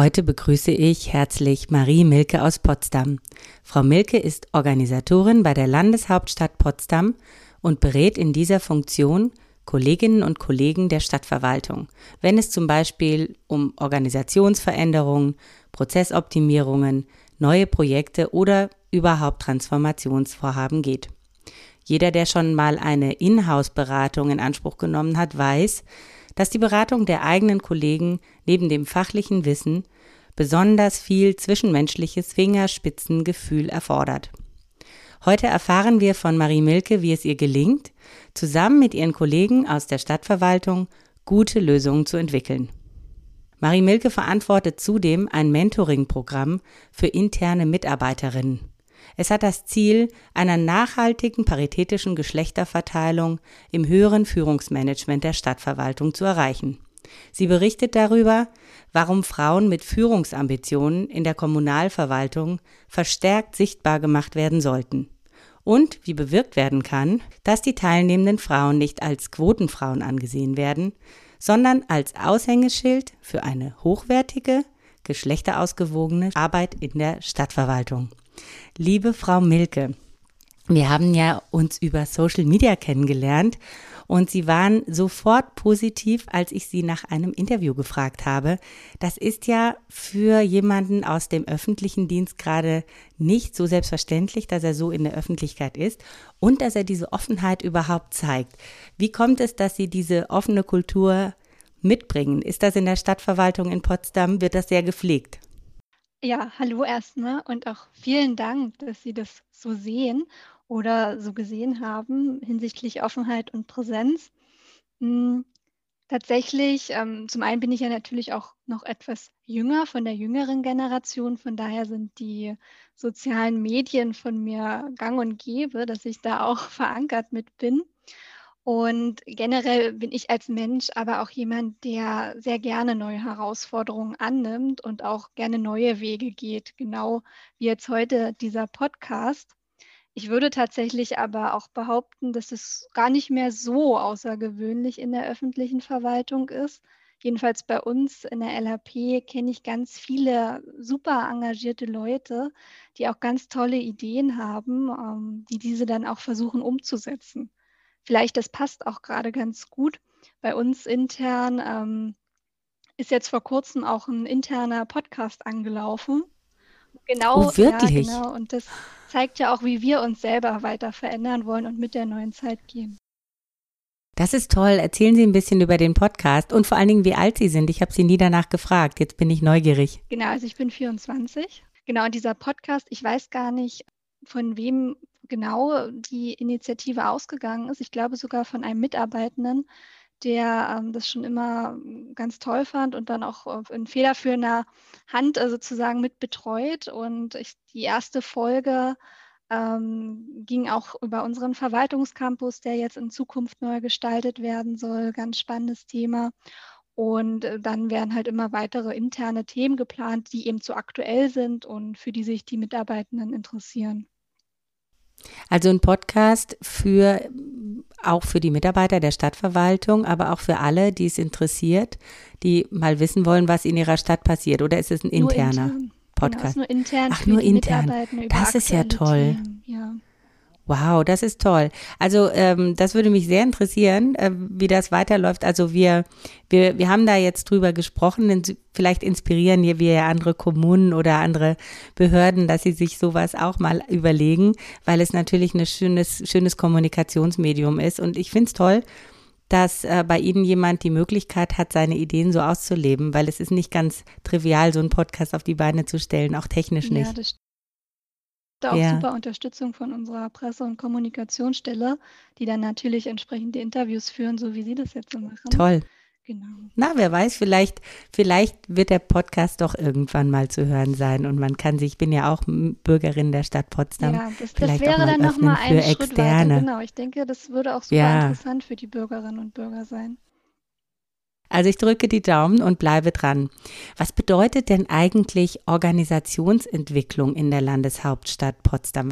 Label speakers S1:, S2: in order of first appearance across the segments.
S1: Heute begrüße ich herzlich Marie Milke aus Potsdam. Frau Milke ist Organisatorin bei der Landeshauptstadt Potsdam und berät in dieser Funktion Kolleginnen und Kollegen der Stadtverwaltung, wenn es zum Beispiel um Organisationsveränderungen, Prozessoptimierungen, neue Projekte oder überhaupt Transformationsvorhaben geht. Jeder, der schon mal eine Inhouse-Beratung in Anspruch genommen hat, weiß, dass die Beratung der eigenen Kollegen neben dem fachlichen Wissen besonders viel zwischenmenschliches Fingerspitzengefühl erfordert. Heute erfahren wir von Marie Milke, wie es ihr gelingt, zusammen mit ihren Kollegen aus der Stadtverwaltung gute Lösungen zu entwickeln. Marie Milke verantwortet zudem ein Mentoring-Programm für interne Mitarbeiterinnen. Es hat das Ziel einer nachhaltigen paritätischen Geschlechterverteilung im höheren Führungsmanagement der Stadtverwaltung zu erreichen. Sie berichtet darüber, warum Frauen mit Führungsambitionen in der Kommunalverwaltung verstärkt sichtbar gemacht werden sollten und wie bewirkt werden kann, dass die teilnehmenden Frauen nicht als Quotenfrauen angesehen werden, sondern als Aushängeschild für eine hochwertige, geschlechterausgewogene Arbeit in der Stadtverwaltung. Liebe Frau Milke, wir haben ja uns über Social Media kennengelernt und Sie waren sofort positiv, als ich Sie nach einem Interview gefragt habe. Das ist ja für jemanden aus dem öffentlichen Dienst gerade nicht so selbstverständlich, dass er so in der Öffentlichkeit ist und dass er diese Offenheit überhaupt zeigt. Wie kommt es, dass Sie diese offene Kultur mitbringen? Ist das in der Stadtverwaltung in Potsdam? Wird das sehr gepflegt?
S2: Ja, hallo erstmal und auch vielen Dank, dass Sie das so sehen oder so gesehen haben hinsichtlich Offenheit und Präsenz. Hm, tatsächlich, ähm, zum einen bin ich ja natürlich auch noch etwas jünger von der jüngeren Generation, von daher sind die sozialen Medien von mir gang und gäbe, dass ich da auch verankert mit bin. Und generell bin ich als Mensch aber auch jemand, der sehr gerne neue Herausforderungen annimmt und auch gerne neue Wege geht, genau wie jetzt heute dieser Podcast. Ich würde tatsächlich aber auch behaupten, dass es gar nicht mehr so außergewöhnlich in der öffentlichen Verwaltung ist. Jedenfalls bei uns in der LHP kenne ich ganz viele super engagierte Leute, die auch ganz tolle Ideen haben, ähm, die diese dann auch versuchen umzusetzen vielleicht das passt auch gerade ganz gut. Bei uns intern ähm, ist jetzt vor kurzem auch ein interner Podcast angelaufen.
S1: Genau, oh, wirklich?
S2: Ja, genau. Und das zeigt ja auch, wie wir uns selber weiter verändern wollen und mit der neuen Zeit gehen.
S1: Das ist toll. Erzählen Sie ein bisschen über den Podcast und vor allen Dingen, wie alt Sie sind. Ich habe Sie nie danach gefragt. Jetzt bin ich neugierig.
S2: Genau, also ich bin 24. Genau, und dieser Podcast, ich weiß gar nicht, von wem genau die Initiative ausgegangen ist. Ich glaube sogar von einem Mitarbeitenden, der ähm, das schon immer ganz toll fand und dann auch in federführender Hand äh, sozusagen mit betreut. Und ich, die erste Folge ähm, ging auch über unseren Verwaltungscampus, der jetzt in Zukunft neu gestaltet werden soll. Ganz spannendes Thema. Und äh, dann werden halt immer weitere interne Themen geplant, die eben zu aktuell sind und für die sich die Mitarbeitenden interessieren.
S1: Also ein Podcast für auch für die Mitarbeiter der Stadtverwaltung, aber auch für alle, die es interessiert, die mal wissen wollen, was in ihrer Stadt passiert. Oder ist es ein interner intern. Podcast?
S2: Genau, nur intern.
S1: Ach, nur intern. Das ist ja toll. Ja. Wow, das ist toll. Also ähm, das würde mich sehr interessieren, äh, wie das weiterläuft. Also wir, wir, wir haben da jetzt drüber gesprochen. Vielleicht inspirieren wir ja andere Kommunen oder andere Behörden, dass sie sich sowas auch mal überlegen, weil es natürlich ein schönes, schönes Kommunikationsmedium ist. Und ich finde es toll, dass äh, bei Ihnen jemand die Möglichkeit hat, seine Ideen so auszuleben, weil es ist nicht ganz trivial, so einen Podcast auf die Beine zu stellen, auch technisch nicht. Ja, das
S2: da auch ja. super Unterstützung von unserer Presse- und Kommunikationsstelle, die dann natürlich entsprechend die Interviews führen, so wie Sie das jetzt so machen.
S1: Toll.
S2: Genau.
S1: Na, wer weiß, vielleicht, vielleicht wird der Podcast doch irgendwann mal zu hören sein und man kann sich, ich bin ja auch Bürgerin der Stadt Potsdam,
S2: ja, das, das wäre dann nochmal ein Schritt
S1: Externe.
S2: weiter. Genau, ich denke, das würde auch super
S1: Ja.
S2: interessant für die Bürgerinnen und Bürger sein.
S1: Also ich drücke die Daumen und bleibe dran. Was bedeutet denn eigentlich Organisationsentwicklung in der Landeshauptstadt Potsdam?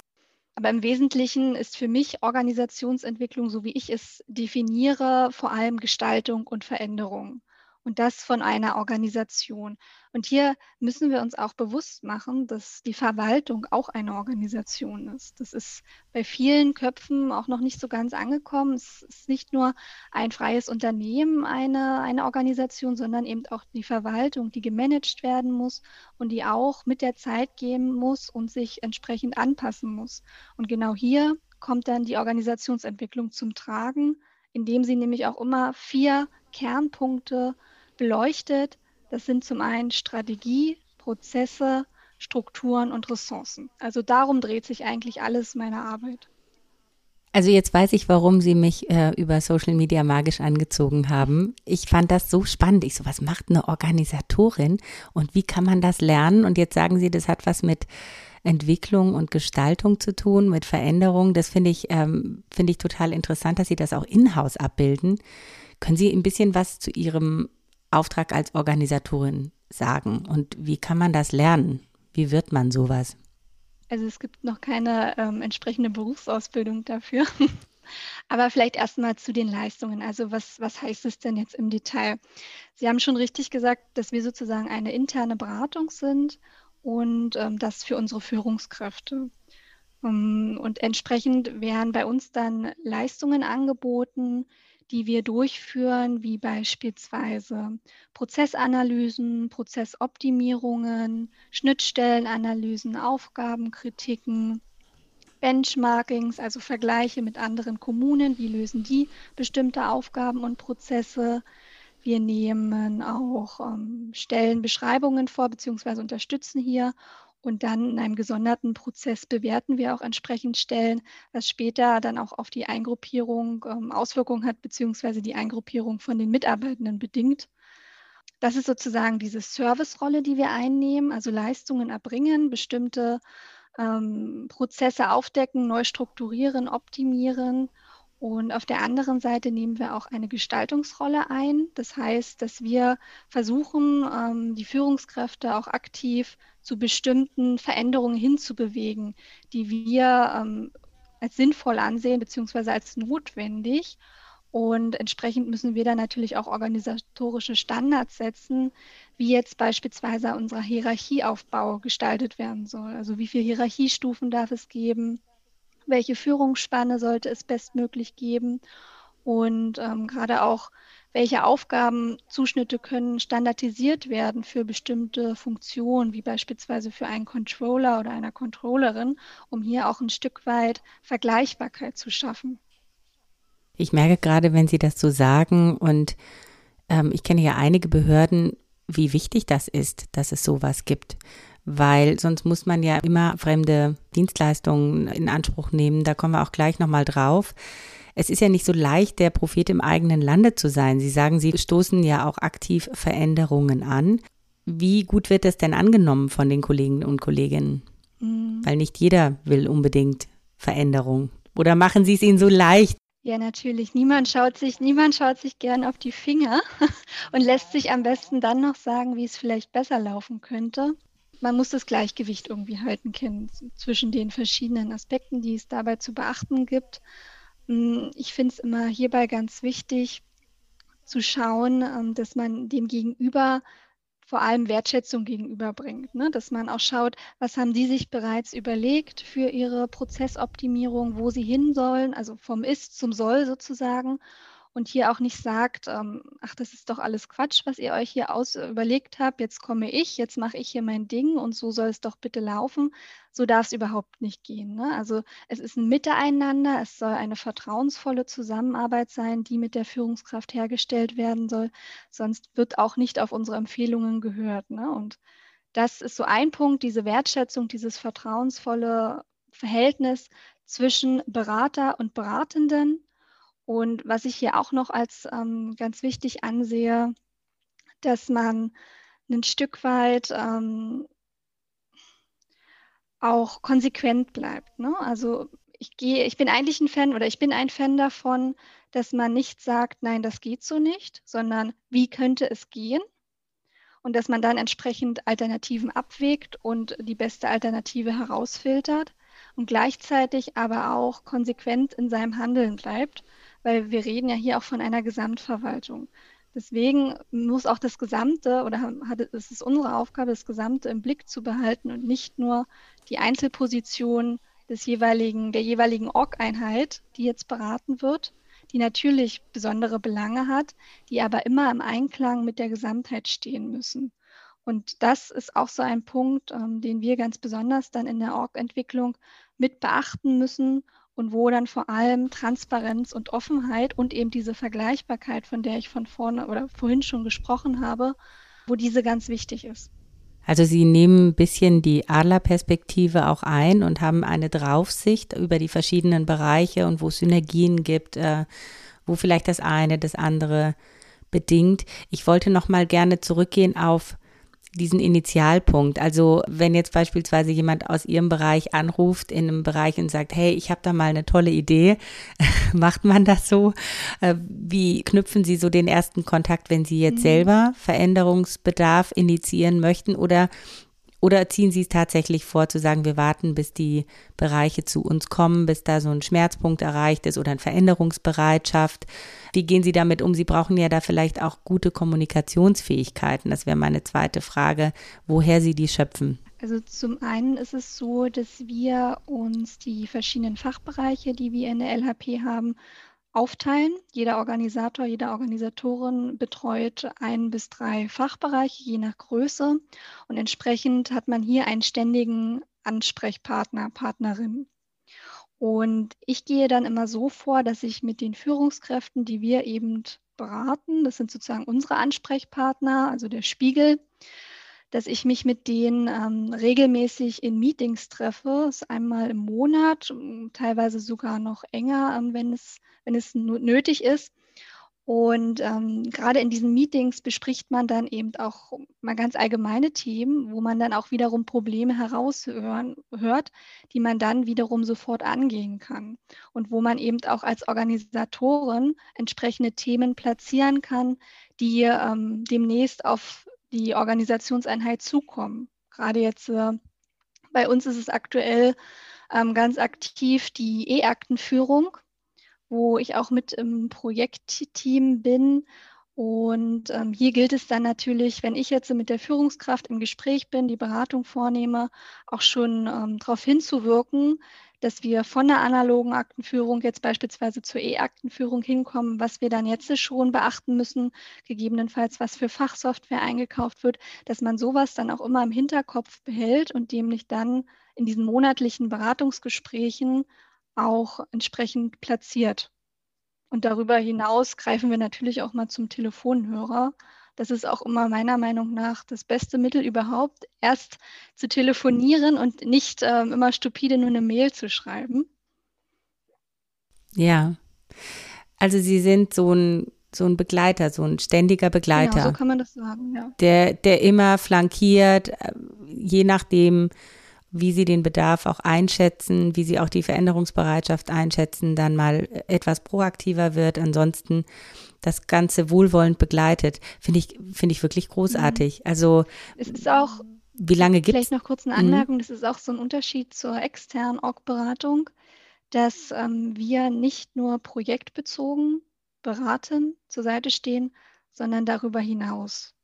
S2: Aber im Wesentlichen ist für mich Organisationsentwicklung, so wie ich es definiere, vor allem Gestaltung und Veränderung. Und das von einer Organisation. Und hier müssen wir uns auch bewusst machen, dass die Verwaltung auch eine Organisation ist. Das ist bei vielen Köpfen auch noch nicht so ganz angekommen. Es ist nicht nur ein freies Unternehmen eine, eine Organisation, sondern eben auch die Verwaltung, die gemanagt werden muss und die auch mit der Zeit gehen muss und sich entsprechend anpassen muss. Und genau hier kommt dann die Organisationsentwicklung zum Tragen, indem sie nämlich auch immer vier Kernpunkte beleuchtet. Das sind zum einen Strategie, Prozesse, Strukturen und Ressourcen. Also darum dreht sich eigentlich alles meiner Arbeit.
S1: Also jetzt weiß ich, warum Sie mich äh, über Social Media magisch angezogen haben. Ich fand das so spannend. Ich so, was macht eine Organisatorin und wie kann man das lernen? Und jetzt sagen Sie, das hat was mit Entwicklung und Gestaltung zu tun, mit Veränderung. Das finde ich, ähm, finde ich total interessant, dass Sie das auch in-house abbilden. Können Sie ein bisschen was zu Ihrem Auftrag als Organisatorin sagen und wie kann man das lernen? Wie wird man sowas?
S2: Also es gibt noch keine ähm, entsprechende Berufsausbildung dafür. Aber vielleicht erstmal zu den Leistungen. Also was, was heißt es denn jetzt im Detail? Sie haben schon richtig gesagt, dass wir sozusagen eine interne Beratung sind und ähm, das für unsere Führungskräfte. Um, und entsprechend werden bei uns dann Leistungen angeboten, die wir durchführen, wie beispielsweise Prozessanalysen, Prozessoptimierungen, Schnittstellenanalysen, Aufgabenkritiken, Benchmarkings, also Vergleiche mit anderen Kommunen, wie lösen die bestimmte Aufgaben und Prozesse. Wir nehmen auch ähm, Stellenbeschreibungen vor, beziehungsweise unterstützen hier und dann in einem gesonderten Prozess bewerten wir auch entsprechend Stellen, was später dann auch auf die Eingruppierung ähm, Auswirkungen hat, beziehungsweise die Eingruppierung von den Mitarbeitenden bedingt. Das ist sozusagen diese Service-Rolle, die wir einnehmen, also Leistungen erbringen, bestimmte ähm, Prozesse aufdecken, neu strukturieren, optimieren und auf der anderen Seite nehmen wir auch eine Gestaltungsrolle ein. Das heißt, dass wir versuchen, ähm, die Führungskräfte auch aktiv zu bestimmten Veränderungen hinzubewegen, die wir ähm, als sinnvoll ansehen bzw. als notwendig. Und entsprechend müssen wir dann natürlich auch organisatorische Standards setzen, wie jetzt beispielsweise unser Hierarchieaufbau gestaltet werden soll. Also wie viele Hierarchiestufen darf es geben? welche Führungsspanne sollte es bestmöglich geben und ähm, gerade auch, welche Aufgabenzuschnitte können standardisiert werden für bestimmte Funktionen, wie beispielsweise für einen Controller oder einer Controllerin, um hier auch ein Stück weit Vergleichbarkeit zu schaffen.
S1: Ich merke gerade, wenn Sie das so sagen und ähm, ich kenne ja einige Behörden, wie wichtig das ist, dass es sowas gibt weil sonst muss man ja immer fremde Dienstleistungen in Anspruch nehmen. Da kommen wir auch gleich nochmal drauf. Es ist ja nicht so leicht, der Prophet im eigenen Lande zu sein. Sie sagen, Sie stoßen ja auch aktiv Veränderungen an. Wie gut wird das denn angenommen von den Kollegen und Kolleginnen? Mhm. Weil nicht jeder will unbedingt Veränderung. Oder machen Sie es ihnen so leicht?
S2: Ja, natürlich. Niemand schaut sich, niemand schaut sich gern auf die Finger und lässt sich am besten dann noch sagen, wie es vielleicht besser laufen könnte man muss das Gleichgewicht irgendwie halten können zwischen den verschiedenen Aspekten, die es dabei zu beachten gibt. Hm, ich finde es immer hierbei ganz wichtig zu schauen, ähm, dass man dem Gegenüber vor allem Wertschätzung gegenüberbringt, ne? dass man auch schaut, was haben die sich bereits überlegt für ihre Prozessoptimierung, wo sie hin sollen, also vom Ist zum Soll sozusagen und hier auch nicht sagt, ähm, ach, das ist doch alles Quatsch, was ihr euch hier aus äh, überlegt habt, jetzt komme ich, jetzt mache ich hier mein Ding und so soll es doch bitte laufen. So darf es überhaupt nicht gehen. Ne? Also es ist ein Miteinander, es soll eine vertrauensvolle Zusammenarbeit sein, die mit der Führungskraft hergestellt werden soll, sonst wird auch nicht auf unsere Empfehlungen gehört. Ne? Und das ist so ein Punkt, diese Wertschätzung, dieses vertrauensvolle Verhältnis zwischen Berater und Beratenden Und was ich hier auch noch als ähm, ganz wichtig ansehe, dass man ein Stück weit ähm, auch konsequent bleibt. Ne? Also ich gehe, ich bin eigentlich ein Fan oder ich bin ein Fan davon, dass man nicht sagt, nein, das geht so nicht, sondern wie könnte es gehen? Und dass man dann entsprechend Alternativen abwägt und die beste Alternative herausfiltert und gleichzeitig aber auch konsequent in seinem Handeln bleibt, weil wir reden ja hier auch von einer Gesamtverwaltung. Deswegen muss auch das Gesamte oder hat, es ist unsere Aufgabe, das Gesamte im Blick zu behalten und nicht nur die Einzelposition des jeweiligen, der jeweiligen Org-Einheit, die jetzt beraten wird, die natürlich besondere Belange hat, die aber immer im Einklang mit der Gesamtheit stehen müssen. Und das ist auch so ein Punkt, ähm, den wir ganz besonders dann in der Org-Entwicklung mit beachten müssen und wo dann vor allem Transparenz und Offenheit und eben diese Vergleichbarkeit, von der ich von vorne oder vorhin schon gesprochen habe, wo diese ganz wichtig ist.
S1: Also Sie nehmen ein bisschen die Adlerperspektive auch ein und haben eine Draufsicht über die verschiedenen Bereiche und wo es Synergien gibt, äh, wo vielleicht das eine das andere bedingt. Ich wollte noch mal gerne zurückgehen auf diesen Initialpunkt. Also wenn jetzt beispielsweise jemand aus Ihrem Bereich anruft in einem Bereich und sagt, hey, ich habe da mal eine tolle Idee, macht man das so? Äh, wie knüpfen Sie so den ersten Kontakt, wenn Sie jetzt mhm. selber Veränderungsbedarf initiieren möchten? Oder oder ziehen Sie es tatsächlich vor, zu sagen, wir warten, bis die Bereiche zu uns kommen, bis da so ein Schmerzpunkt erreicht ist oder eine Veränderungsbereitschaft? Wie gehen Sie damit um? Sie brauchen ja da vielleicht auch gute Kommunikationsfähigkeiten. Das wäre meine zweite Frage, woher Sie die schöpfen.
S2: Also zum einen ist es so, dass wir uns die verschiedenen Fachbereiche, die wir in der LHP haben, aufteilen. Jeder Organisator, jede Organisatorin betreut ein bis drei Fachbereiche, je nach Größe. Und entsprechend hat man hier einen ständigen Ansprechpartner, Partnerin. Und ich gehe dann immer so vor, dass ich mit den Führungskräften, die wir eben beraten, das sind sozusagen unsere Ansprechpartner, also der Spiegel, dass ich mich mit denen ähm, regelmäßig in Meetings treffe, ist einmal im Monat, teilweise sogar noch enger, ähm, wenn, es, wenn es nötig ist. Und ähm, gerade in diesen Meetings bespricht man dann eben auch mal ganz allgemeine Themen, wo man dann auch wiederum Probleme heraushört, die man dann wiederum sofort angehen kann. Und wo man eben auch als Organisatorin entsprechende Themen platzieren kann, die ähm, demnächst auf die Organisationseinheit zukommen. Gerade jetzt äh, bei uns ist es aktuell ähm, ganz aktiv die E-Aktenführung, wo ich auch mit im Projektteam bin. Und ähm, hier gilt es dann natürlich, wenn ich jetzt mit der Führungskraft im Gespräch bin, die Beratung vornehme, auch schon ähm, darauf hinzuwirken, dass wir von der analogen Aktenführung jetzt beispielsweise zur E-Aktenführung hinkommen, was wir dann jetzt schon beachten müssen, gegebenenfalls was für Fachsoftware eingekauft wird, dass man sowas dann auch immer im Hinterkopf behält und dem nicht dann in diesen monatlichen Beratungsgesprächen auch entsprechend platziert. Und darüber hinaus greifen wir natürlich auch mal zum Telefonhörer, das ist auch immer meiner Meinung nach das beste Mittel überhaupt, erst zu telefonieren und nicht ähm, immer stupide nur eine Mail zu schreiben.
S1: Ja, also Sie sind so ein so ein Begleiter, so ein ständiger Begleiter. Genau,
S2: so kann man das sagen, ja.
S1: Der, der immer flankiert, äh, je nachdem, wie Sie den Bedarf auch einschätzen, wie Sie auch die Veränderungsbereitschaft einschätzen, dann mal etwas proaktiver wird. Ansonsten das Ganze wohlwollend begleitet, finde ich, finde ich wirklich großartig. Mhm. Also
S2: es ist auch
S1: wie lange gibt
S2: es? Vielleicht noch kurz eine. Anmerkung, mhm. das ist auch so ein Unterschied zur externen Org-Beratung, dass ähm, wir nicht nur projektbezogen beraten, zur Seite stehen, sondern darüber hinaus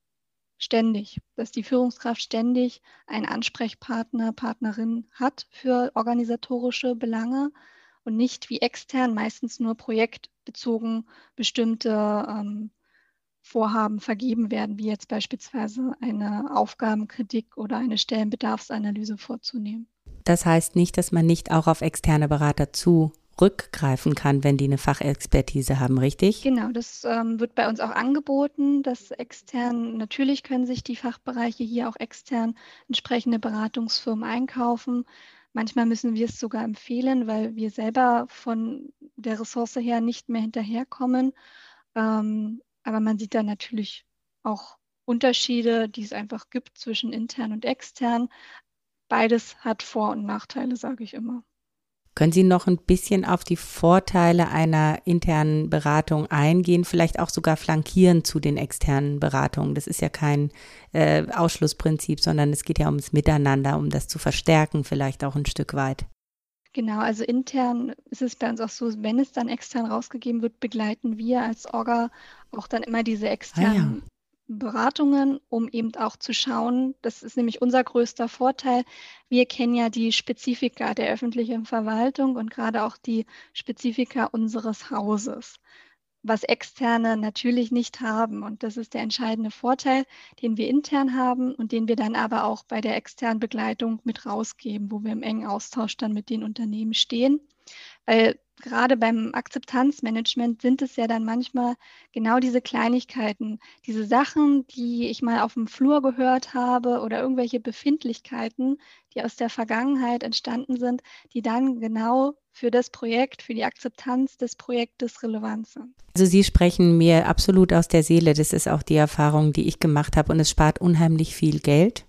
S2: ständig, dass die Führungskraft ständig einen Ansprechpartner, Partnerin hat für organisatorische Belange und nicht wie extern meistens nur projektbezogen bestimmte ähm, Vorhaben vergeben werden, wie jetzt beispielsweise eine Aufgabenkritik oder eine Stellenbedarfsanalyse vorzunehmen.
S1: Das heißt nicht, dass man nicht auch auf externe Berater zurückgreifen kann, wenn die eine Fachexpertise haben, richtig?
S2: Genau, das ähm, wird bei uns auch angeboten, dass extern, natürlich können sich die Fachbereiche hier auch extern entsprechende Beratungsfirmen einkaufen. Manchmal müssen wir es sogar empfehlen, weil wir selber von der Ressource her nicht mehr hinterherkommen. Ähm, aber man sieht da natürlich auch Unterschiede, die es einfach gibt zwischen intern und extern. Beides hat Vor- und Nachteile, sage ich immer.
S1: Können Sie noch ein bisschen auf die Vorteile einer internen Beratung eingehen, vielleicht auch sogar flankieren zu den externen Beratungen? Das ist ja kein äh, Ausschlussprinzip, sondern es geht ja ums Miteinander, um das zu verstärken, vielleicht auch ein Stück weit.
S2: Genau, also intern ist es bei uns auch so, wenn es dann extern rausgegeben wird, begleiten wir als Orga auch dann immer diese externen ah, ja. Beratungen, um eben auch zu schauen, das ist nämlich unser größter Vorteil. Wir kennen ja die Spezifika der öffentlichen Verwaltung und gerade auch die Spezifika unseres Hauses, was externe natürlich nicht haben. Und das ist der entscheidende Vorteil, den wir intern haben und den wir dann aber auch bei der externen Begleitung mit rausgeben, wo wir im engen Austausch dann mit den Unternehmen stehen. Weil gerade beim Akzeptanzmanagement sind es ja dann manchmal genau diese Kleinigkeiten, diese Sachen, die ich mal auf dem Flur gehört habe oder irgendwelche Befindlichkeiten, die aus der Vergangenheit entstanden sind, die dann genau für das Projekt, für die Akzeptanz des Projektes relevant sind.
S1: Also Sie sprechen mir absolut aus der Seele. Das ist auch die Erfahrung, die ich gemacht habe und es spart unheimlich viel Geld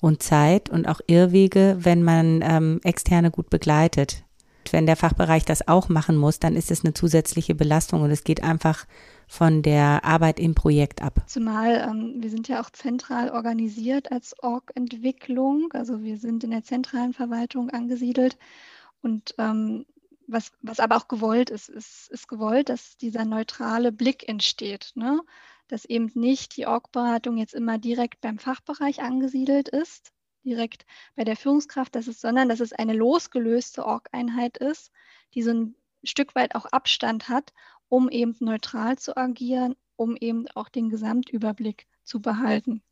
S1: und Zeit und auch Irrwege, wenn man ähm, externe gut begleitet wenn der Fachbereich das auch machen muss, dann ist es eine zusätzliche Belastung und es geht einfach von der Arbeit im Projekt ab.
S2: Zumal ähm, wir sind ja auch zentral organisiert als Org-Entwicklung, also wir sind in der zentralen Verwaltung angesiedelt und ähm, was, was aber auch gewollt ist, ist, ist gewollt, dass dieser neutrale Blick entsteht, ne? dass eben nicht die Org-Beratung jetzt immer direkt beim Fachbereich angesiedelt ist, direkt bei der Führungskraft, dass es, sondern dass es eine losgelöste Org-Einheit ist, die so ein Stück weit auch Abstand hat, um eben neutral zu agieren, um eben auch den Gesamtüberblick zu behalten.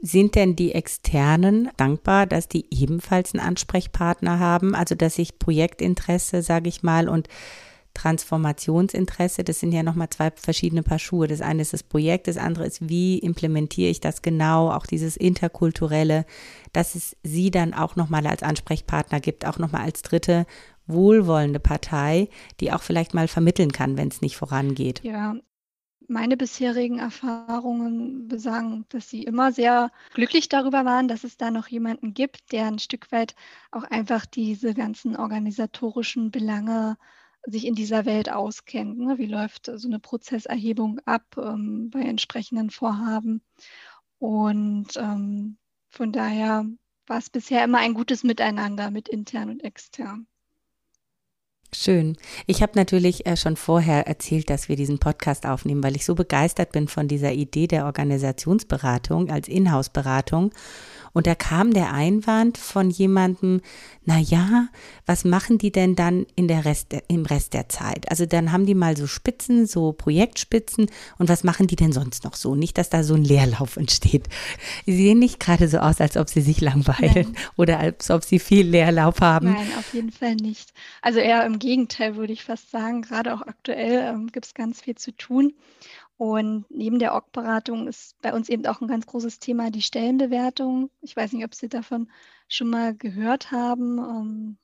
S1: Sind denn die Externen dankbar, dass die ebenfalls einen Ansprechpartner haben? Also, dass sich Projektinteresse, sage ich mal, und Transformationsinteresse, das sind ja nochmal zwei verschiedene Paar Schuhe. Das eine ist das Projekt, das andere ist, wie implementiere ich das genau, auch dieses interkulturelle, dass es sie dann auch nochmal als Ansprechpartner gibt, auch nochmal als dritte wohlwollende Partei, die auch vielleicht mal vermitteln kann, wenn es nicht vorangeht.
S2: Ja, meine bisherigen Erfahrungen besagen, dass sie immer sehr glücklich darüber waren, dass es da noch jemanden gibt, der ein Stück weit auch einfach diese ganzen organisatorischen Belange sich in dieser Welt auskennt. Ne? Wie läuft so eine Prozesserhebung ab ähm, bei entsprechenden Vorhaben? Und ähm, von daher war es bisher immer ein gutes Miteinander mit intern und extern.
S1: Schön. Ich habe natürlich äh, schon vorher erzählt, dass wir diesen Podcast aufnehmen, weil ich so begeistert bin von dieser Idee der Organisationsberatung als Inhouse-Beratung und da kam der Einwand von jemandem, na ja, was machen die denn dann in der Rest, im Rest der Zeit? Also dann haben die mal so Spitzen, so Projektspitzen und was machen die denn sonst noch so? Nicht, dass da so ein Leerlauf entsteht. Sie sehen nicht gerade so aus, als ob sie sich langweilen Nein. oder als ob sie viel Leerlauf haben.
S2: Nein, auf jeden Fall nicht. Also eher im Gegenteil, würde ich fast sagen. Gerade auch aktuell ähm, gibt es ganz viel zu tun. Und neben der Org-Beratung ist bei uns eben auch ein ganz großes Thema die Stellenbewertung. Ich weiß nicht, ob Sie davon schon mal gehört haben. Ähm,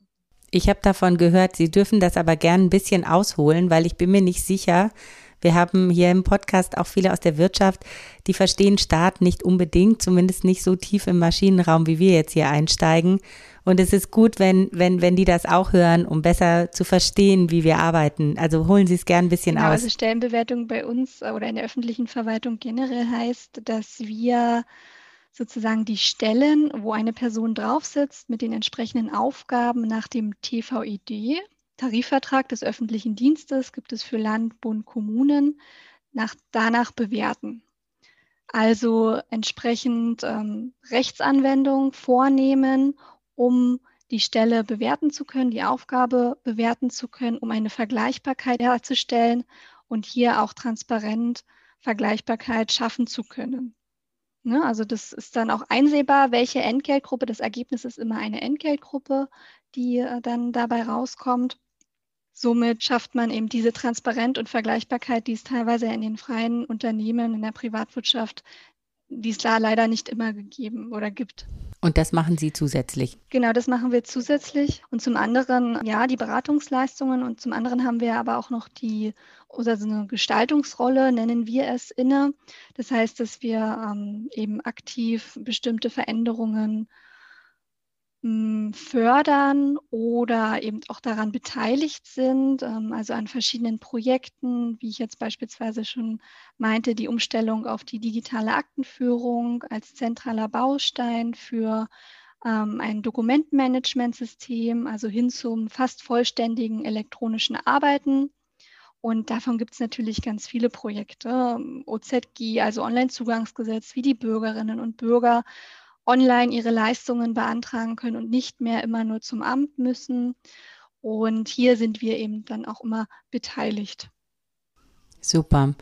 S1: ich habe davon gehört, Sie dürfen das aber gern ein bisschen ausholen, weil ich bin mir nicht sicher. Wir haben hier im Podcast auch viele aus der Wirtschaft, die verstehen Staat nicht unbedingt, zumindest nicht so tief im Maschinenraum, wie wir jetzt hier einsteigen. Und es ist gut, wenn, wenn, wenn die das auch hören, um besser zu verstehen, wie wir arbeiten. Also holen Sie es gern ein bisschen genau, aus.
S2: Also Stellenbewertung bei uns oder in der öffentlichen Verwaltung generell heißt, dass wir sozusagen die Stellen, wo eine Person drauf sitzt, mit den entsprechenden Aufgaben nach dem TVID, Tarifvertrag des öffentlichen Dienstes, gibt es für Land, Bund, Kommunen, nach, danach bewerten. Also entsprechend ähm, Rechtsanwendung vornehmen um die Stelle bewerten zu können, die Aufgabe bewerten zu können, um eine Vergleichbarkeit herzustellen und hier auch transparent Vergleichbarkeit schaffen zu können. Ne, also das ist dann auch einsehbar, welche Entgeltgruppe, das Ergebnis ist immer eine Entgeltgruppe, die äh, dann dabei rauskommt. Somit schafft man eben diese Transparenz und Vergleichbarkeit, die es teilweise in den freien Unternehmen, in der Privatwirtschaft, die es da leider nicht immer gegeben oder gibt.
S1: Und das machen Sie zusätzlich?
S2: Genau, das machen wir zusätzlich. Und zum anderen, ja, die Beratungsleistungen und zum anderen haben wir aber auch noch die, oder so eine Gestaltungsrolle, nennen wir es inne. Das heißt, dass wir ähm, eben aktiv bestimmte Veränderungen fördern oder eben auch daran beteiligt sind, ähm, also an verschiedenen Projekten, wie ich jetzt beispielsweise schon meinte, die Umstellung auf die digitale Aktenführung als zentraler Baustein für ähm, ein Dokumentenmanagementsystem, also hin zum fast vollständigen elektronischen Arbeiten. Und davon gibt es natürlich ganz viele Projekte. OZG, also Onlinezugangsgesetz, wie die Bürgerinnen und Bürger online ihre Leistungen beantragen können und nicht mehr immer nur zum Amt müssen. Und hier sind wir eben dann auch immer beteiligt.
S1: Super.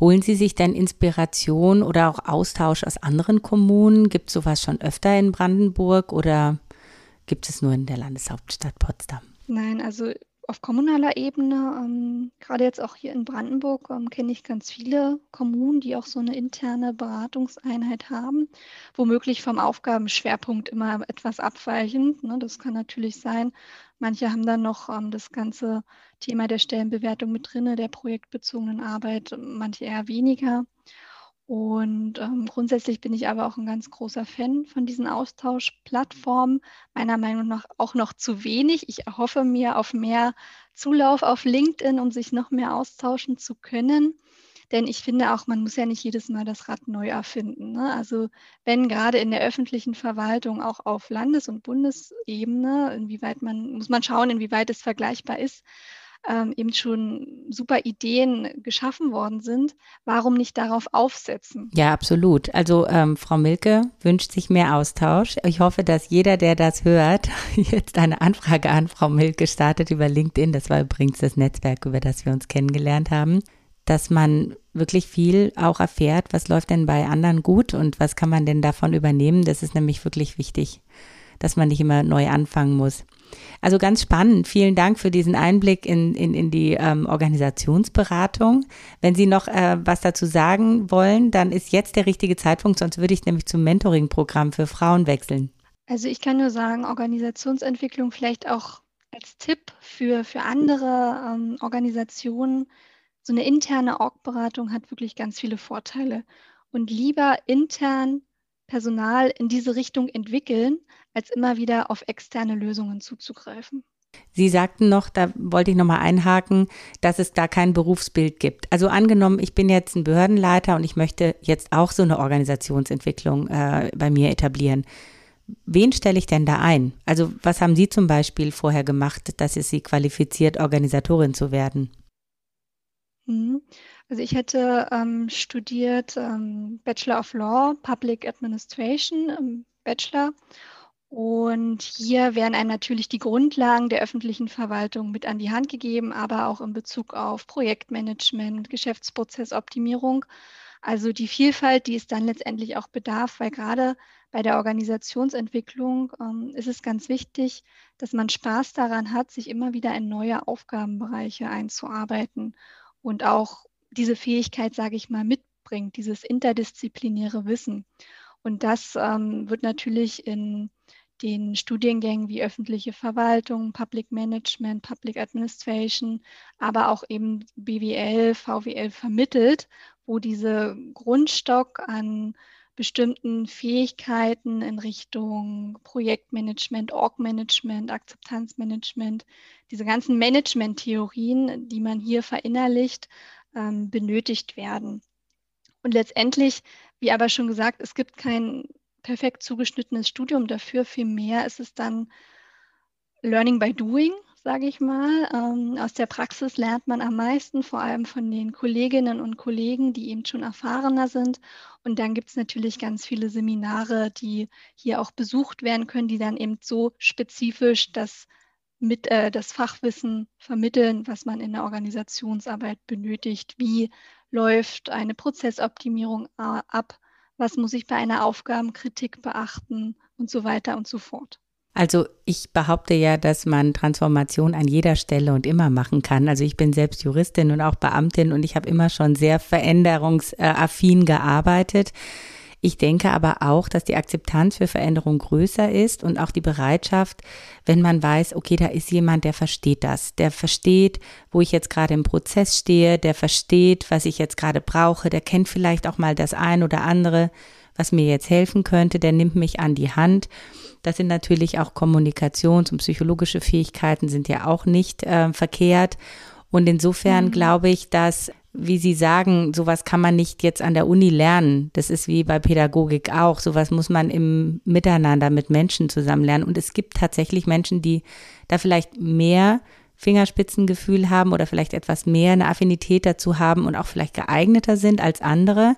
S1: Holen Sie sich denn Inspiration oder auch Austausch aus anderen Kommunen? Gibt es sowas schon öfter in Brandenburg oder gibt es nur in der Landeshauptstadt Potsdam?
S2: Nein, also auf kommunaler Ebene, ähm, gerade jetzt auch hier in Brandenburg, ähm, kenne ich ganz viele Kommunen, die auch so eine interne Beratungseinheit haben, womöglich vom Aufgabenschwerpunkt immer etwas abweichend. Ne? Das kann natürlich sein. Manche haben dann noch ähm, das ganze Thema der Stellenbewertung mit drin, der projektbezogenen Arbeit, manche eher weniger. Und ähm, grundsätzlich bin ich aber auch ein ganz großer Fan von diesen Austauschplattformen. Meiner Meinung nach auch noch zu wenig. Ich erhoffe mir auf mehr Zulauf auf LinkedIn, um sich noch mehr austauschen zu können. Denn ich finde auch, man muss ja nicht jedes Mal das Rad neu erfinden. Ne? Also wenn gerade in der öffentlichen Verwaltung auch auf Landes- und Bundesebene, inwieweit man, muss man schauen, inwieweit es vergleichbar ist, ähm, eben schon super Ideen geschaffen worden sind, warum nicht darauf aufsetzen?
S1: Ja, absolut. Also ähm, Frau Milke wünscht sich mehr Austausch. Ich hoffe, dass jeder, der das hört, jetzt eine Anfrage an Frau Milke startet über LinkedIn. Das war übrigens das Netzwerk, über das wir uns kennengelernt haben dass man wirklich viel auch erfährt, was läuft denn bei anderen gut und was kann man denn davon übernehmen. Das ist nämlich wirklich wichtig, dass man nicht immer neu anfangen muss. Also ganz spannend. Vielen Dank für diesen Einblick in, in, in die ähm, Organisationsberatung. Wenn Sie noch äh, was dazu sagen wollen, dann ist jetzt der richtige Zeitpunkt, sonst würde ich nämlich zum Mentoring-Programm für Frauen wechseln.
S2: Also ich kann nur sagen, Organisationsentwicklung vielleicht auch als Tipp für, für andere ähm, Organisationen. So eine interne Org-Beratung hat wirklich ganz viele Vorteile. Und lieber intern Personal in diese Richtung entwickeln, als immer wieder auf externe Lösungen zuzugreifen.
S1: Sie sagten noch, da wollte ich nochmal einhaken, dass es da kein Berufsbild gibt. Also angenommen, ich bin jetzt ein Behördenleiter und ich möchte jetzt auch so eine Organisationsentwicklung äh, bei mir etablieren. Wen stelle ich denn da ein? Also was haben Sie zum Beispiel vorher gemacht, dass es Sie qualifiziert, Organisatorin zu werden?
S2: Mhm. Also ich hätte ähm, studiert ähm, Bachelor of Law, Public Administration im Bachelor. Und hier werden einem natürlich die Grundlagen der öffentlichen Verwaltung mit an die Hand gegeben, aber auch in Bezug auf Projektmanagement, Geschäftsprozessoptimierung. Also die Vielfalt, die es dann letztendlich auch bedarf, weil gerade bei der Organisationsentwicklung ähm, ist es ganz wichtig, dass man Spaß daran hat, sich immer wieder in neue Aufgabenbereiche einzuarbeiten und auch diese Fähigkeit, sage ich mal, mitbringt, dieses interdisziplinäre Wissen. Und das ähm, wird natürlich in den Studiengängen wie öffentliche Verwaltung, Public Management, Public Administration, aber auch eben BWL, VWL vermittelt, wo diese Grundstock an bestimmten Fähigkeiten in Richtung Projektmanagement, Org-Management, Akzeptanzmanagement, diese ganzen Management-Theorien, die man hier verinnerlicht, ähm, benötigt werden. Und letztendlich, wie aber schon gesagt, es gibt kein perfekt zugeschnittenes Studium dafür. Vielmehr ist es dann Learning by Doing, sage ich mal. Ähm, aus der Praxis lernt man am meisten, vor allem von den Kolleginnen und Kollegen, die eben schon erfahrener sind. Und dann gibt es natürlich ganz viele Seminare, die hier auch besucht werden können, die dann eben so spezifisch das mit äh, das Fachwissen vermitteln, was man in der Organisationsarbeit benötigt. Wie läuft eine Prozessoptimierung äh, ab? Was muss ich bei einer Aufgabenkritik beachten und so weiter und so fort.
S1: Also ich behaupte ja, dass man Transformation an jeder Stelle und immer machen kann. Also ich bin selbst Juristin und auch Beamtin und ich habe immer schon sehr veränderungsaffin gearbeitet. Ich denke aber auch, dass die Akzeptanz für Veränderung größer ist und auch die Bereitschaft, wenn man weiß, okay, da ist jemand, der versteht das, der versteht, wo ich jetzt gerade im Prozess stehe, der versteht, was ich jetzt gerade brauche, der kennt vielleicht auch mal das ein oder andere, was mir jetzt helfen könnte, der nimmt mich an die Hand. Das sind natürlich auch Kommunikations- und psychologische Fähigkeiten sind ja auch nicht äh, verkehrt. Und insofern mhm. glaube ich, dass wie Sie sagen, sowas kann man nicht jetzt an der Uni lernen. Das ist wie bei Pädagogik auch. Sowas muss man im Miteinander mit Menschen zusammen lernen. Und es gibt tatsächlich Menschen, die da vielleicht mehr Fingerspitzengefühl haben oder vielleicht etwas mehr eine Affinität dazu haben und auch vielleicht geeigneter sind als andere,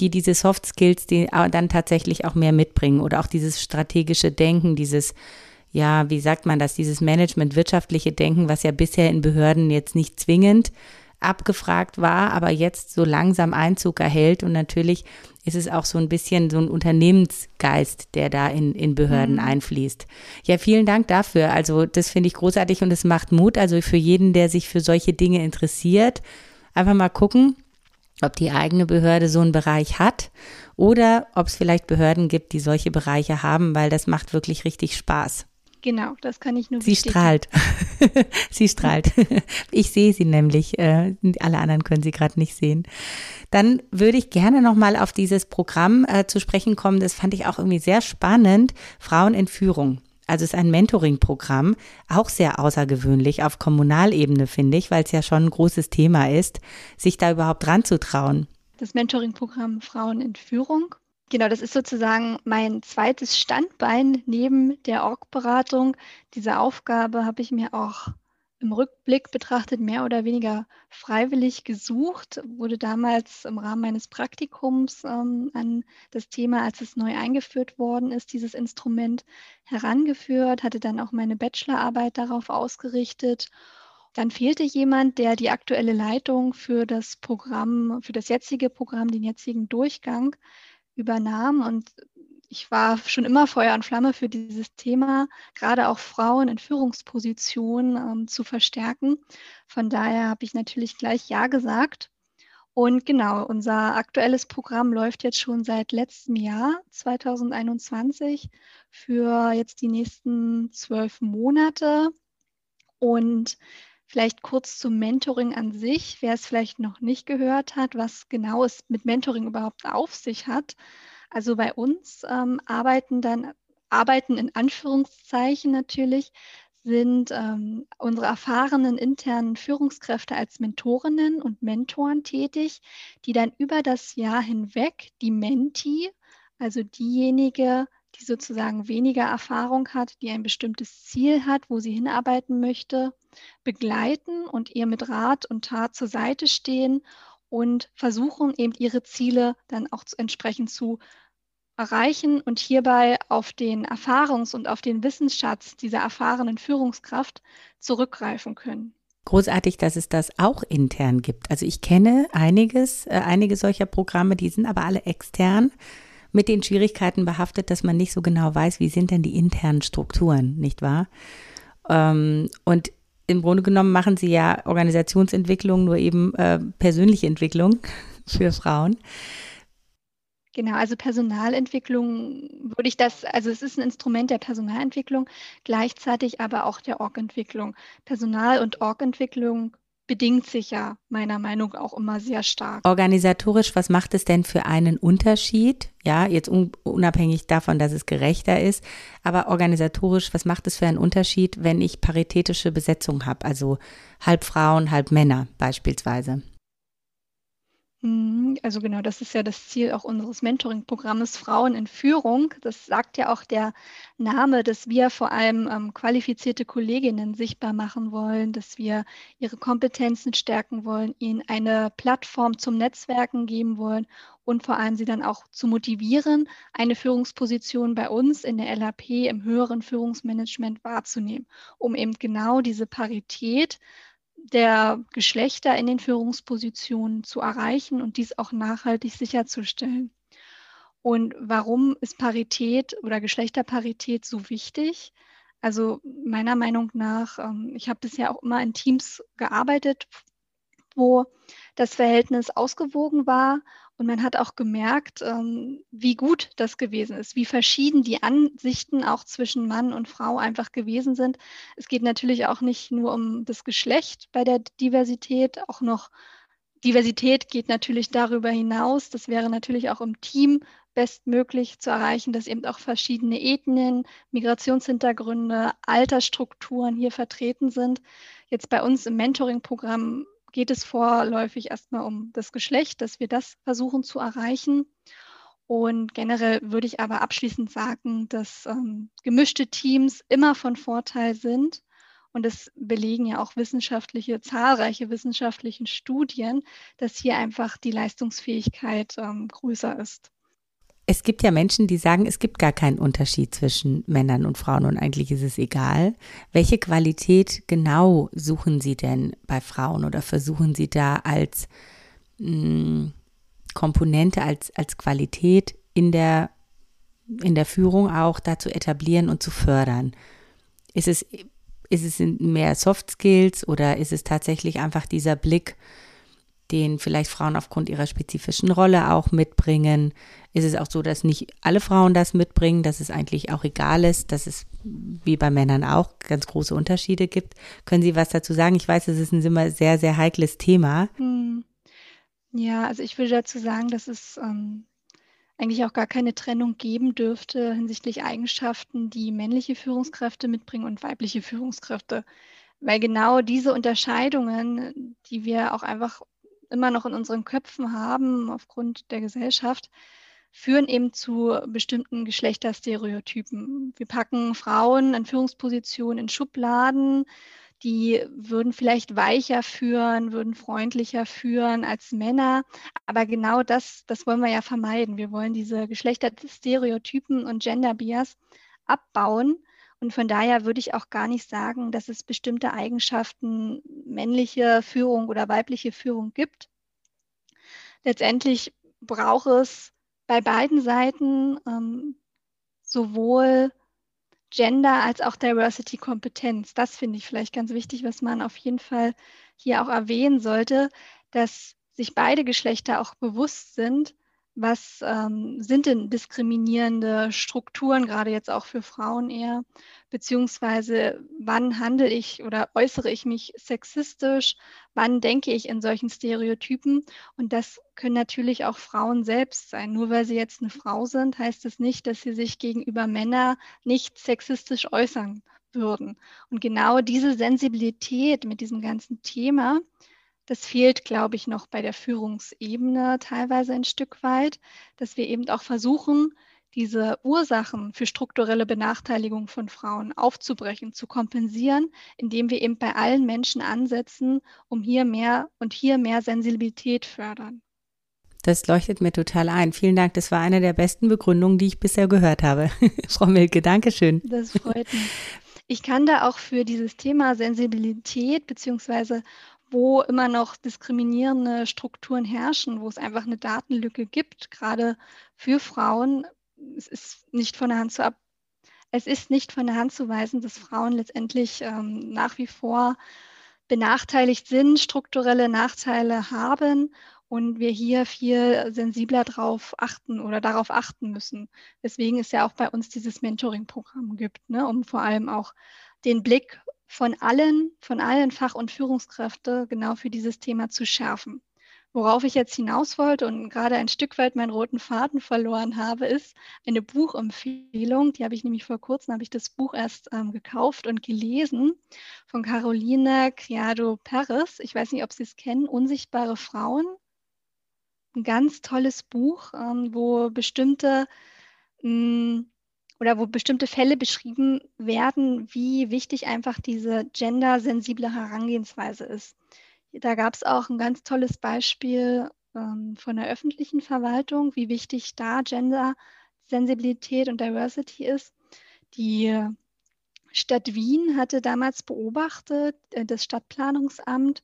S1: die diese Soft Skills, die dann tatsächlich auch mehr mitbringen oder auch dieses strategische Denken, dieses ja, wie sagt man das, dieses Management, wirtschaftliche Denken, was ja bisher in Behörden jetzt nicht zwingend abgefragt war, aber jetzt so langsam Einzug erhält. Und natürlich ist es auch so ein bisschen so ein Unternehmensgeist, der da in, in Behörden mhm. einfließt. Ja, vielen Dank dafür. Also das finde ich großartig und es macht Mut. Also für jeden, der sich für solche Dinge interessiert, einfach mal gucken, ob die eigene Behörde so einen Bereich hat oder ob es vielleicht Behörden gibt, die solche Bereiche haben, weil das macht wirklich richtig Spaß.
S2: Genau, das kann ich nur
S1: Sie bestätigen. strahlt. sie strahlt. Ich sehe sie nämlich. Äh, alle anderen können sie gerade nicht sehen. Dann würde ich gerne nochmal auf dieses Programm äh, zu sprechen kommen. Das fand ich auch irgendwie sehr spannend. Frauen in Führung. Also es ist ein Mentoring-Programm, auch sehr außergewöhnlich auf Kommunalebene, finde ich, weil es ja schon ein großes Thema ist, sich da überhaupt ranzutrauen.
S2: Das Mentoring-Programm Frauen in Führung Genau, das ist sozusagen mein zweites Standbein neben der Org-Beratung. Diese Aufgabe habe ich mir auch im Rückblick betrachtet mehr oder weniger freiwillig gesucht, wurde damals im Rahmen meines Praktikums ähm, an das Thema, als es neu eingeführt worden ist, dieses Instrument herangeführt, hatte dann auch meine Bachelorarbeit darauf ausgerichtet. Dann fehlte jemand, der die aktuelle Leitung für das Programm, für das jetzige Programm, den jetzigen Durchgang übernahm. Und ich war schon immer Feuer und Flamme für dieses Thema, gerade auch Frauen in Führungspositionen ähm, zu verstärken. Von daher habe ich natürlich gleich Ja gesagt. Und genau, unser aktuelles Programm läuft jetzt schon seit letztem Jahr, 2021, für jetzt die nächsten zwölf Monate. Und vielleicht kurz zum Mentoring an sich, wer es vielleicht noch nicht gehört hat, was genau es mit Mentoring überhaupt auf sich hat. Also bei uns ähm, arbeiten dann, arbeiten in Anführungszeichen natürlich, sind ähm, unsere erfahrenen internen Führungskräfte als Mentorinnen und Mentoren tätig, die dann über das Jahr hinweg die Menti, also diejenige, die sozusagen weniger Erfahrung hat, die ein bestimmtes Ziel hat, wo sie hinarbeiten möchte, begleiten und ihr mit Rat und Tat zur Seite stehen und versuchen eben ihre Ziele dann auch entsprechend zu erreichen und hierbei auf den Erfahrungs- und auf den Wissensschatz dieser erfahrenen Führungskraft zurückgreifen können.
S1: Großartig, dass es das auch intern gibt. Also ich kenne einiges, äh, einige solcher Programme, die sind aber alle extern mit den Schwierigkeiten behaftet, dass man nicht so genau weiß, wie sind denn die internen Strukturen, nicht wahr? Ähm, und im Grunde genommen machen sie ja Organisationsentwicklung, nur eben äh, persönliche Entwicklung für Frauen.
S2: Genau, also Personalentwicklung würde ich das, also es ist ein Instrument der Personalentwicklung, gleichzeitig aber auch der Orgentwicklung. Personal- und Orgentwicklung bedingt sich ja meiner Meinung auch immer sehr stark.
S1: Organisatorisch, was macht es denn für einen Unterschied? Ja, jetzt unabhängig davon, dass es gerechter ist, aber organisatorisch, was macht es für einen Unterschied, wenn ich paritätische Besetzung habe, also halb Frauen, halb Männer beispielsweise?
S2: Mhm, also genau, das ist ja das Ziel auch unseres Mentoring-Programmes Frauen in Führung. Das sagt ja auch der Name, dass wir vor allem ähm, qualifizierte Kolleginnen sichtbar machen wollen, dass wir ihre Kompetenzen stärken wollen, ihnen eine Plattform zum Netzwerken geben wollen und vor allem sie dann auch zu motivieren, eine Führungsposition bei uns in der LAP im höheren Führungsmanagement wahrzunehmen, um eben genau diese Parität der Geschlechter in den Führungspositionen zu erreichen und dies auch nachhaltig sicherzustellen. Und warum ist Parität oder Geschlechterparität so wichtig? Also meiner Meinung nach, ähm, ich habe bisher auch immer in Teams gearbeitet, wo das Verhältnis ausgewogen war Und man hat auch gemerkt, ähm, wie gut das gewesen ist, wie verschieden die Ansichten auch zwischen Mann und Frau einfach gewesen sind. Es geht natürlich auch nicht nur um das Geschlecht bei der Diversität, auch noch Diversität geht natürlich darüber hinaus. Das wäre natürlich auch im Team bestmöglich zu erreichen, dass eben auch verschiedene Ethnien, Migrationshintergründe, Altersstrukturen hier vertreten sind. Jetzt bei uns im Mentoring-Programm geht es vorläufig erstmal um das Geschlecht, dass wir das versuchen zu erreichen. Und generell würde ich aber abschließend sagen, dass ähm, gemischte Teams immer von Vorteil sind. Und das belegen ja auch wissenschaftliche, zahlreiche wissenschaftliche Studien, dass hier einfach die Leistungsfähigkeit ähm, größer ist.
S1: Es gibt ja Menschen, die sagen, es gibt gar keinen Unterschied zwischen Männern und Frauen und eigentlich ist es egal. Welche Qualität genau suchen Sie denn bei Frauen oder versuchen Sie da als mh, hm, Komponente, als, als Qualität in der, in der Führung auch da zu etablieren und zu fördern? Ist es, ist es mehr Soft Skills oder ist es tatsächlich einfach dieser Blick, den vielleicht Frauen aufgrund ihrer spezifischen Rolle auch mitbringen. Ist es auch so, dass nicht alle Frauen das mitbringen, dass es eigentlich auch egal ist, dass es wie bei Männern auch ganz große Unterschiede gibt. Können Sie was dazu sagen? Ich weiß, es ist ein immer sehr, sehr heikles Thema. Hm.
S2: Ja, also ich würde dazu sagen, dass es ähm, eigentlich auch gar keine Trennung geben dürfte hinsichtlich Eigenschaften, die männliche Führungskräfte mitbringen und weibliche Führungskräfte. Weil genau diese Unterscheidungen, die wir auch einfach immer noch in unseren Köpfen haben aufgrund der Gesellschaft, führen eben zu bestimmten Geschlechterstereotypen. Wir packen Frauen in Führungspositionen in Schubladen, die würden vielleicht weicher führen, würden freundlicher führen als Männer. Aber genau das, das wollen wir ja vermeiden. Wir wollen diese Geschlechterstereotypen und Gender Bias abbauen. Und von daher würde ich auch gar nicht sagen, dass es bestimmte Eigenschaften männliche Führung oder weibliche Führung gibt. Letztendlich braucht es bei beiden Seiten ähm, sowohl Gender als auch Diversity-Kompetenz. Das finde ich vielleicht ganz wichtig, was man auf jeden Fall hier auch erwähnen sollte, dass sich beide Geschlechter auch bewusst sind, was ähm, sind denn diskriminierende Strukturen, gerade jetzt auch für Frauen eher? Beziehungsweise wann handle ich oder äußere ich mich sexistisch? Wann denke ich in solchen Stereotypen? Und das können natürlich auch Frauen selbst sein. Nur weil sie jetzt eine Frau sind, heißt es das nicht, dass sie sich gegenüber Männern nicht sexistisch äußern würden. Und genau diese Sensibilität mit diesem ganzen Thema, das fehlt, glaube ich, noch bei der Führungsebene teilweise ein Stück weit, dass wir eben auch versuchen, diese Ursachen für strukturelle Benachteiligung von Frauen aufzubrechen, zu kompensieren, indem wir eben bei allen Menschen ansetzen, um hier mehr und hier mehr Sensibilität fördern.
S1: Das leuchtet mir total ein. Vielen Dank. Das war eine der besten Begründungen, die ich bisher gehört habe. Frau Milke, Dankeschön.
S2: Das freut mich. Ich kann da auch für dieses Thema Sensibilität beziehungsweise wo immer noch diskriminierende Strukturen herrschen, wo es einfach eine Datenlücke gibt, gerade für Frauen. Es ist nicht von der Hand zu ab es ist nicht von der Hand zu weisen, dass Frauen letztendlich ähm, nach wie vor benachteiligt sind, strukturelle Nachteile haben und wir hier viel sensibler darauf achten oder darauf achten müssen. Deswegen ist ja auch bei uns dieses Mentoring-Programm gibt, ne, um vor allem auch den Blick von allen, von allen Fach- und Führungskräfte genau für dieses Thema zu schärfen. Worauf ich jetzt hinaus wollte und gerade ein Stück weit meinen roten Faden verloren habe, ist eine Buchempfehlung. Die habe ich nämlich vor kurzem, habe ich das Buch erst ähm, gekauft und gelesen von Caroline Criado Perez. Ich weiß nicht, ob Sie es kennen, Unsichtbare Frauen. Ein ganz tolles Buch, ähm, wo bestimmte mh, hm, oder wo bestimmte Fälle beschrieben werden, wie wichtig einfach diese gendersensible Herangehensweise ist. Da gab es auch ein ganz tolles Beispiel ähm, von der öffentlichen Verwaltung, wie wichtig da Gendersensibilität und Diversity ist. Die Stadt Wien hatte damals beobachtet, äh, das Stadtplanungsamt,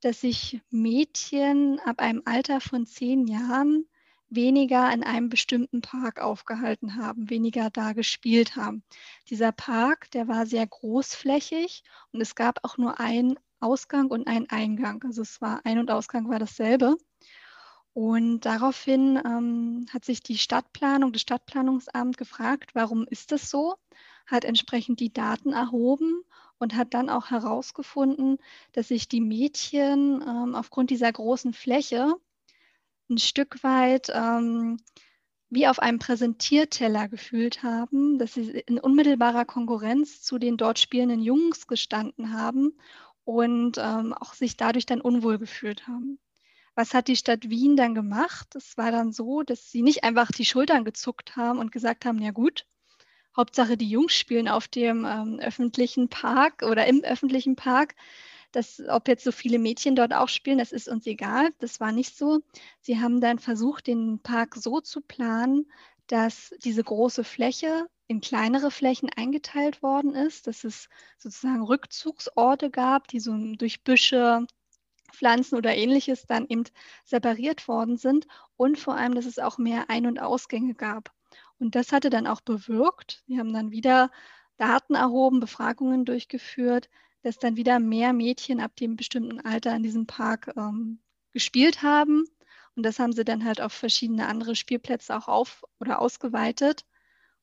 S2: dass sich Mädchen ab einem Alter von zehn Jahren weniger in einem bestimmten Park aufgehalten haben, weniger da gespielt haben. Dieser Park, der war sehr großflächig und es gab auch nur einen Ausgang und einen Eingang. Also es war Ein- und Ausgang war dasselbe. Und daraufhin ähm, hat sich die Stadtplanung, das Stadtplanungsamt gefragt, warum ist das so? Hat entsprechend die Daten erhoben und hat dann auch herausgefunden, dass sich die Mädchen ähm, aufgrund dieser großen Fläche ein Stück weit ähm, wie auf einem Präsentierteller gefühlt haben, dass sie in unmittelbarer Konkurrenz zu den dort spielenden Jungs gestanden haben und ähm, auch sich dadurch dann unwohl gefühlt haben. Was hat die Stadt Wien dann gemacht? Es war dann so, dass sie nicht einfach die Schultern gezuckt haben und gesagt haben, ja gut, Hauptsache die Jungs spielen auf dem ähm, öffentlichen Park oder im öffentlichen Park. Das, ob jetzt so viele Mädchen dort auch spielen, das ist uns egal. Das war nicht so. Sie haben dann versucht, den Park so zu planen, dass diese große Fläche in kleinere Flächen eingeteilt worden ist, dass es sozusagen Rückzugsorte gab, die so durch Büsche, Pflanzen oder ähnliches dann eben separiert worden sind und vor allem, dass es auch mehr Ein- und Ausgänge gab. Und das hatte dann auch bewirkt, sie haben dann wieder Daten erhoben, Befragungen durchgeführt, dass dann wieder mehr Mädchen ab dem bestimmten Alter in diesem Park ähm, gespielt haben. Und das haben sie dann halt auf verschiedene andere Spielplätze auch auf oder ausgeweitet.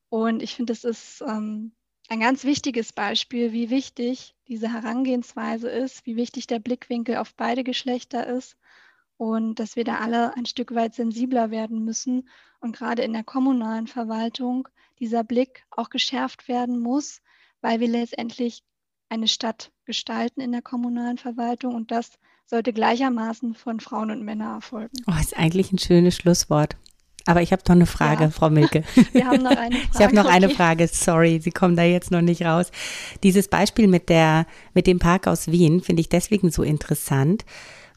S2: Und ich finde, das ist ähm, ein ganz wichtiges Beispiel, wie wichtig diese Herangehensweise ist, wie wichtig der Blickwinkel auf beide Geschlechter ist und dass wir da alle ein Stück weit sensibler werden müssen und gerade in der kommunalen Verwaltung dieser Blick auch geschärft werden muss, weil wir letztendlich eine Stadt gestalten in der kommunalen Verwaltung und das sollte gleichermaßen von Frauen und Männern erfolgen.
S1: Oh, ist eigentlich ein schönes Schlusswort. Aber ich habe doch eine Frage, ja. Frau Milke.
S2: Wir haben noch eine Frage.
S1: Ich habe noch okay. eine Frage. Sorry, Sie kommen da jetzt noch nicht raus. Dieses Beispiel mit der, mit dem Park aus Wien finde ich deswegen so interessant,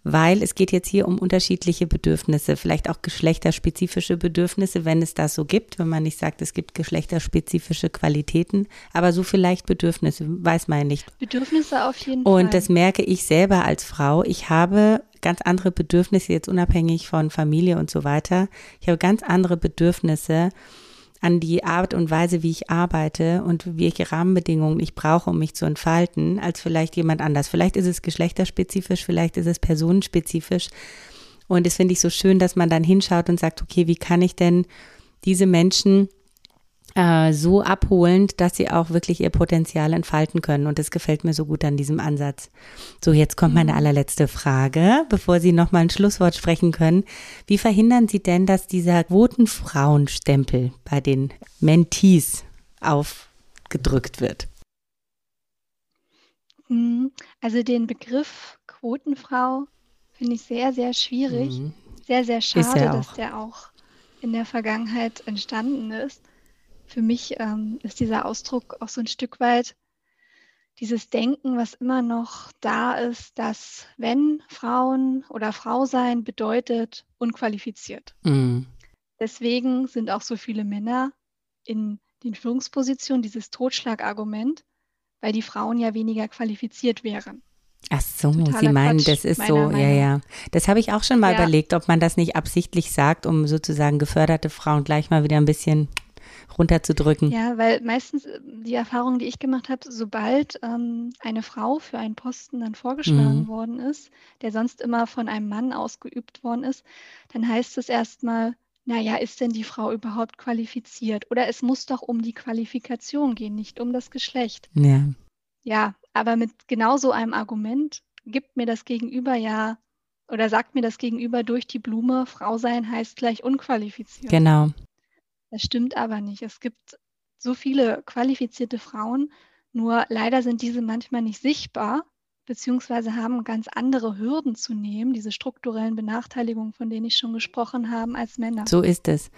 S1: weil es geht jetzt hier um unterschiedliche Bedürfnisse, vielleicht auch geschlechterspezifische Bedürfnisse, wenn es das so gibt, wenn man nicht sagt, es gibt geschlechterspezifische Qualitäten, aber so vielleicht Bedürfnisse, weiß man nicht.
S2: Bedürfnisse auf jeden
S1: Und
S2: Fall.
S1: Und das merke ich selber als Frau. Ich habe ganz andere Bedürfnisse, jetzt unabhängig von Familie und so weiter. Ich habe ganz andere Bedürfnisse an die Art und Weise, wie ich arbeite und welche Rahmenbedingungen ich brauche, um mich zu entfalten, als vielleicht jemand anders. Vielleicht ist es geschlechterspezifisch, vielleicht ist es personenspezifisch. Und das finde ich so schön, dass man dann hinschaut und sagt, okay, wie kann ich denn diese Menschen äh, so abholend, dass sie auch wirklich ihr Potenzial entfalten können. Und das gefällt mir so gut an diesem Ansatz. So, jetzt kommt meine mhm. allerletzte Frage, bevor Sie nochmal ein Schlusswort sprechen können. Wie verhindern Sie denn, dass dieser Quotenfrauenstempel bei den Mentees aufgedrückt wird?
S2: Mhm. Also den Begriff Quotenfrau finde ich sehr, sehr schwierig. Mhm. Sehr, sehr schade, dass der auch in der Vergangenheit entstanden ist für mich ähm, ist dieser Ausdruck auch so ein Stück weit dieses Denken, was immer noch da ist, dass wenn Frauen oder Frau sein bedeutet unqualifiziert. Mhm. Deswegen sind auch so viele Männer in den Führungspositionen dieses Totschlagargument, weil die Frauen ja weniger qualifiziert wären.
S1: Ach so, Totaler Sie meinen, Quatsch, das ist so, Meinung. ja, ja. Das habe ich auch schon mal ja. überlegt, ob man das nicht absichtlich sagt, um sozusagen geförderte Frauen gleich mal wieder ein bisschen runterzudrücken.
S2: Ja, weil meistens äh, die Erfahrung, die ich gemacht habe, sobald ähm, eine Frau für einen Posten dann vorgeschlagen mhm. worden ist, der sonst immer von einem Mann ausgeübt worden ist, dann heißt es erstmal, naja, ist denn die Frau überhaupt qualifiziert? Oder es muss doch um die Qualifikation gehen, nicht um das Geschlecht.
S1: Ja.
S2: Ja, aber mit genau so einem Argument gibt mir das Gegenüber ja oder sagt mir das Gegenüber durch die Blume, Frau sein heißt gleich unqualifiziert.
S1: Genau.
S2: Das stimmt aber nicht. Es gibt so viele qualifizierte Frauen, nur leider sind diese manchmal nicht sichtbar, beziehungsweise haben ganz andere Hürden zu nehmen, diese strukturellen Benachteiligungen, von denen ich schon gesprochen habe, als Männer.
S1: So ist es.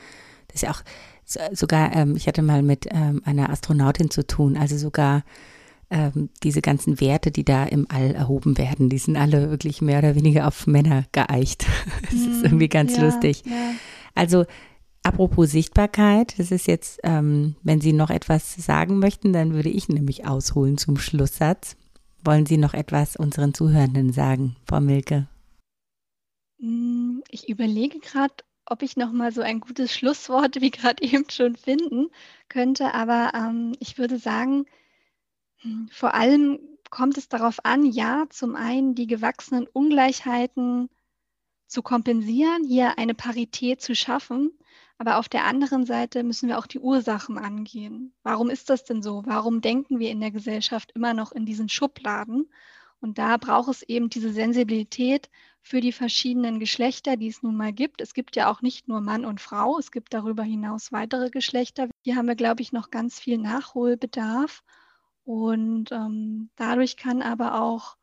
S1: Das ist ja auch sogar, ähm, ich hatte mal mit ähm, einer Astronautin zu tun, also sogar ähm, diese ganzen Werte, die da im All erhoben werden, die sind alle wirklich mehr oder weniger auf Männer geeicht. Das ist hm, irgendwie ganz ja, lustig. Ja. Also Apropos Sichtbarkeit, das ist jetzt, ähm, wenn Sie noch etwas sagen möchten, dann würde ich nämlich ausholen zum Schlusssatz. Wollen Sie noch etwas unseren Zuhörenden sagen, Frau Milke?
S2: Mm, ich überlege gerade, ob ich noch mal so ein gutes Schlusswort wie gerade eben schon finden könnte, aber ähm, ich würde sagen, hm, vor allem kommt es darauf an, ja, zum einen die gewachsenen Ungleichheiten zu kompensieren, hier eine Parität zu schaffen. Aber auf der anderen Seite müssen wir auch die Ursachen angehen. Warum ist das denn so? Warum denken wir in der Gesellschaft immer noch in diesen Schubladen? Und da braucht es eben diese Sensibilität für die verschiedenen Geschlechter, die es nun mal gibt. Es gibt ja auch nicht nur Mann und Frau, es gibt darüber hinaus weitere Geschlechter. Hier haben wir, glaube ich, noch ganz viel Nachholbedarf. Und ähm, dadurch kann aber auch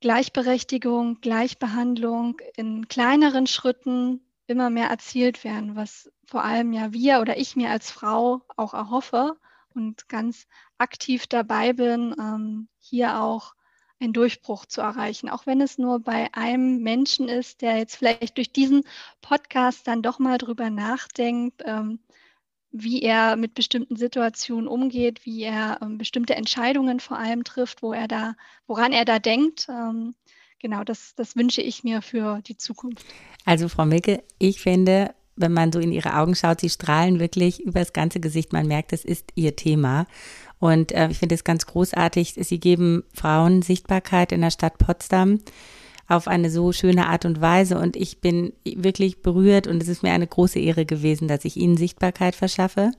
S2: Gleichberechtigung, Gleichbehandlung in kleineren Schritten immer mehr erzielt werden, was vor allem ja wir oder ich mir als Frau auch erhoffe und ganz aktiv dabei bin, ähm, hier auch einen Durchbruch zu erreichen, auch wenn es nur bei einem Menschen ist, der jetzt vielleicht durch diesen Podcast dann doch mal drüber nachdenkt, ähm, wie er mit bestimmten Situationen umgeht, wie er ähm, bestimmte Entscheidungen vor allem trifft, wo er da, woran er da denkt. Genau, das, das wünsche ich mir für die Zukunft.
S1: Also Frau Milke, ich finde, wenn man so in ihre Augen schaut, sie strahlen wirklich über das ganze Gesicht. Man merkt, das ist ihr Thema. Und äh, ich finde es ganz großartig. Sie geben Frauen Sichtbarkeit in der Stadt Potsdam auf eine so schöne Art und Weise. Und ich bin wirklich berührt und es ist mir eine große Ehre gewesen, dass ich Ihnen Sichtbarkeit verschaffe,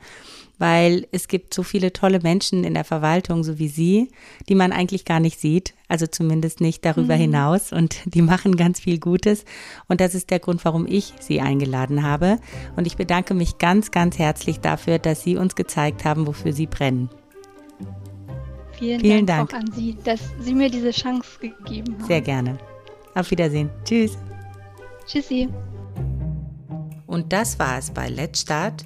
S1: weil es gibt so viele tolle Menschen in der Verwaltung, so wie Sie, die man eigentlich gar nicht sieht, also zumindest nicht darüber mhm. hinaus. Und die machen ganz viel Gutes. Und das ist der Grund, warum ich Sie eingeladen habe. Und ich bedanke mich ganz, ganz herzlich dafür, dass Sie uns gezeigt haben, wofür Sie brennen.
S2: Vielen, Vielen Dank, Dank, auch an Sie, dass Sie mir diese Chance gegeben haben.
S1: Sehr gerne. Auf Wiedersehen. Tschüss.
S2: Tschüssi.
S1: Und das war es bei Let's Start,